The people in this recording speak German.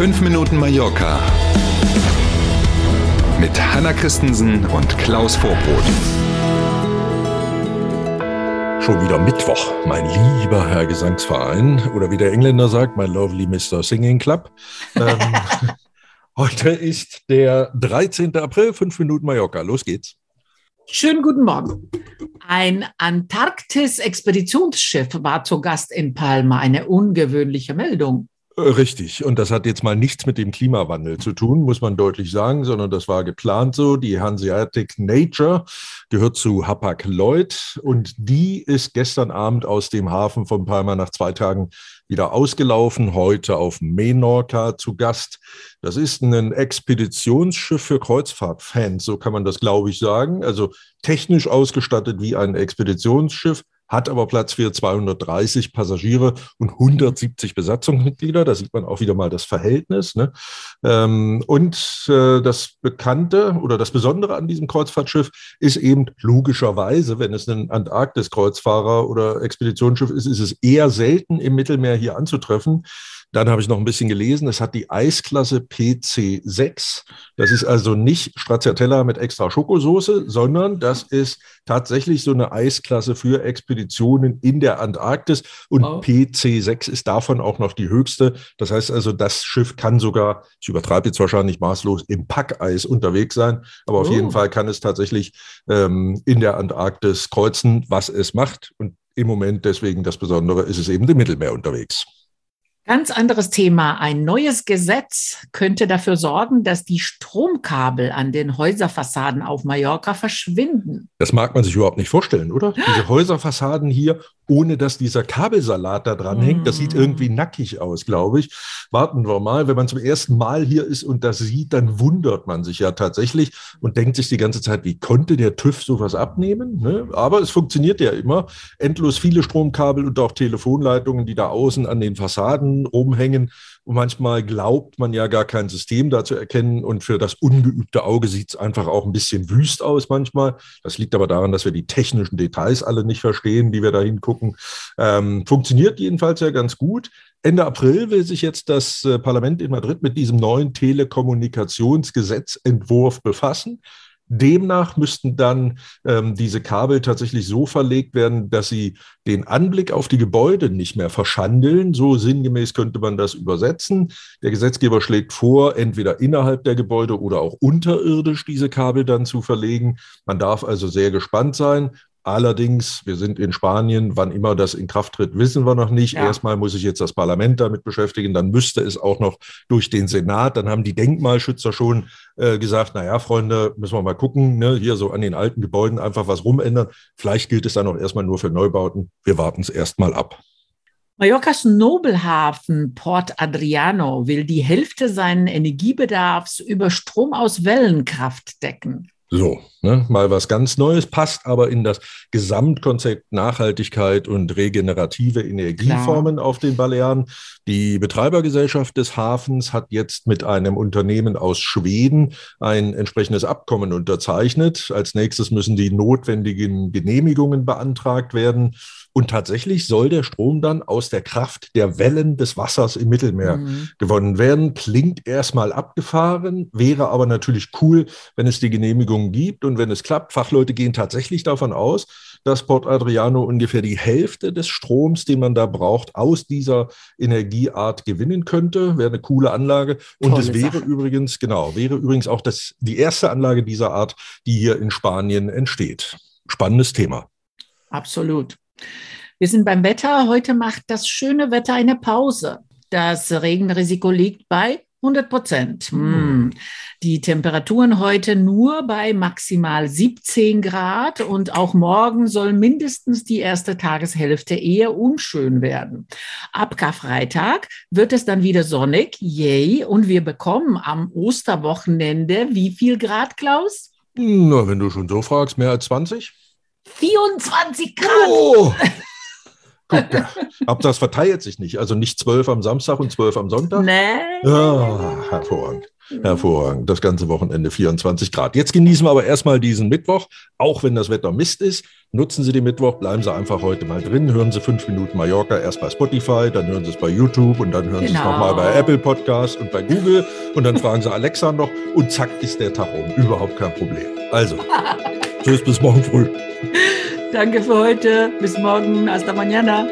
5 Minuten Mallorca mit Hanna Christensen und Klaus Vorbrot. Schon wieder Mittwoch, mein lieber Herr Gesangsverein oder wie der Engländer sagt, mein lovely Mr. Singing Club. Ähm, heute ist der 13. April, 5 Minuten Mallorca. Los geht's. Schönen guten Morgen. Ein Antarktis-Expeditionsschiff war zu Gast in Palma. Eine ungewöhnliche Meldung. Äh, richtig. Und das hat jetzt mal nichts mit dem Klimawandel zu tun, muss man deutlich sagen, sondern das war geplant so. Die Hanseatic Nature gehört zu Hapag-Lloyd und die ist gestern Abend aus dem Hafen von Palma nach zwei Tagen wieder ausgelaufen, heute auf Menorca zu Gast. Das ist ein Expeditionsschiff für Kreuzfahrtfans, so kann man das, glaube ich, sagen. Also technisch ausgestattet wie ein Expeditionsschiff, hat aber Platz für 230 Passagiere und 170 Besatzungsmitglieder. Da sieht man auch wieder mal das Verhältnis. Ne? Ähm, und äh, das Bekannte oder das Besondere an diesem Kreuzfahrtschiff ist eben logischerweise, wenn es ein Antarktis-Kreuzfahrer oder Expeditionsschiff ist, ist es eher selten im Mittelmeer hier anzutreffen. Dann habe ich noch ein bisschen gelesen, es hat die Eisklasse PC6. Das ist also nicht Stracciatella mit extra Schokosoße, sondern das ist tatsächlich so eine Eisklasse für Expeditionen in der Antarktis. Und oh. PC6 ist davon auch noch die höchste. Das heißt also, das Schiff kann sogar, ich übertreibe jetzt wahrscheinlich maßlos, im Packeis unterwegs sein. Aber oh. auf jeden Fall kann es tatsächlich ähm, in der Antarktis kreuzen, was es macht. Und im Moment deswegen das Besondere ist es eben im Mittelmeer unterwegs. Ganz anderes Thema. Ein neues Gesetz könnte dafür sorgen, dass die Stromkabel an den Häuserfassaden auf Mallorca verschwinden. Das mag man sich überhaupt nicht vorstellen, oder? Diese Häuserfassaden hier, ohne dass dieser Kabelsalat da dran hängt, das sieht irgendwie nackig aus, glaube ich. Warten wir mal. Wenn man zum ersten Mal hier ist und das sieht, dann wundert man sich ja tatsächlich und denkt sich die ganze Zeit, wie konnte der TÜV sowas abnehmen? Ne? Aber es funktioniert ja immer. Endlos viele Stromkabel und auch Telefonleitungen, die da außen an den Fassaden rumhängen. Und manchmal glaubt man ja gar kein System da zu erkennen. Und für das ungeübte Auge sieht es einfach auch ein bisschen wüst aus manchmal. Das liegt aber daran, dass wir die technischen Details alle nicht verstehen, die wir da hingucken. Ähm, funktioniert jedenfalls ja ganz gut. Ende April will sich jetzt das äh, Parlament in Madrid mit diesem neuen Telekommunikationsgesetzentwurf befassen. Demnach müssten dann ähm, diese Kabel tatsächlich so verlegt werden, dass sie den Anblick auf die Gebäude nicht mehr verschandeln. So sinngemäß könnte man das übersetzen. Der Gesetzgeber schlägt vor, entweder innerhalb der Gebäude oder auch unterirdisch diese Kabel dann zu verlegen. Man darf also sehr gespannt sein. Allerdings, wir sind in Spanien, wann immer das in Kraft tritt, wissen wir noch nicht. Ja. Erstmal muss sich jetzt das Parlament damit beschäftigen, dann müsste es auch noch durch den Senat. Dann haben die Denkmalschützer schon äh, gesagt, naja, Freunde, müssen wir mal gucken, ne? hier so an den alten Gebäuden einfach was rumändern. Vielleicht gilt es dann auch erstmal nur für Neubauten. Wir warten es erstmal ab. Mallorcas Nobelhafen Port Adriano will die Hälfte seines Energiebedarfs über Strom aus Wellenkraft decken. So, ne, mal was ganz Neues, passt aber in das Gesamtkonzept Nachhaltigkeit und regenerative Energieformen Klar. auf den Balearen. Die Betreibergesellschaft des Hafens hat jetzt mit einem Unternehmen aus Schweden ein entsprechendes Abkommen unterzeichnet. Als nächstes müssen die notwendigen Genehmigungen beantragt werden. Und tatsächlich soll der Strom dann aus der Kraft der Wellen des Wassers im Mittelmeer mhm. gewonnen werden. Klingt erstmal abgefahren, wäre aber natürlich cool, wenn es die Genehmigungen gibt und wenn es klappt. Fachleute gehen tatsächlich davon aus, dass Port Adriano ungefähr die Hälfte des Stroms, den man da braucht, aus dieser Energieart gewinnen könnte. Wäre eine coole Anlage. Und es wäre Sache. übrigens, genau, wäre übrigens auch das, die erste Anlage dieser Art, die hier in Spanien entsteht. Spannendes Thema. Absolut. Wir sind beim Wetter. Heute macht das schöne Wetter eine Pause. Das Regenrisiko liegt bei 100 Prozent. Hm. Die Temperaturen heute nur bei maximal 17 Grad und auch morgen soll mindestens die erste Tageshälfte eher unschön werden. Ab Karfreitag wird es dann wieder sonnig, yay, und wir bekommen am Osterwochenende wie viel Grad, Klaus? Na, wenn du schon so fragst, mehr als 20? 24 Grad. Oh. Guck, ja. Aber das verteilt sich nicht. Also nicht zwölf am Samstag und zwölf am Sonntag. Nee. Ja, hervorragend. Hervorragend. Das ganze Wochenende 24 Grad. Jetzt genießen wir aber erstmal diesen Mittwoch, auch wenn das Wetter Mist ist. Nutzen Sie den Mittwoch, bleiben Sie einfach heute mal drin, hören Sie fünf Minuten Mallorca erst bei Spotify, dann hören Sie es bei YouTube und dann hören genau. Sie es genau. nochmal bei Apple Podcast und bei Google und dann fragen Sie Alexa noch und zack ist der Tag um. Überhaupt kein Problem. Also, tschüss bis morgen früh. Danke für heute. Bis morgen. Hasta mañana.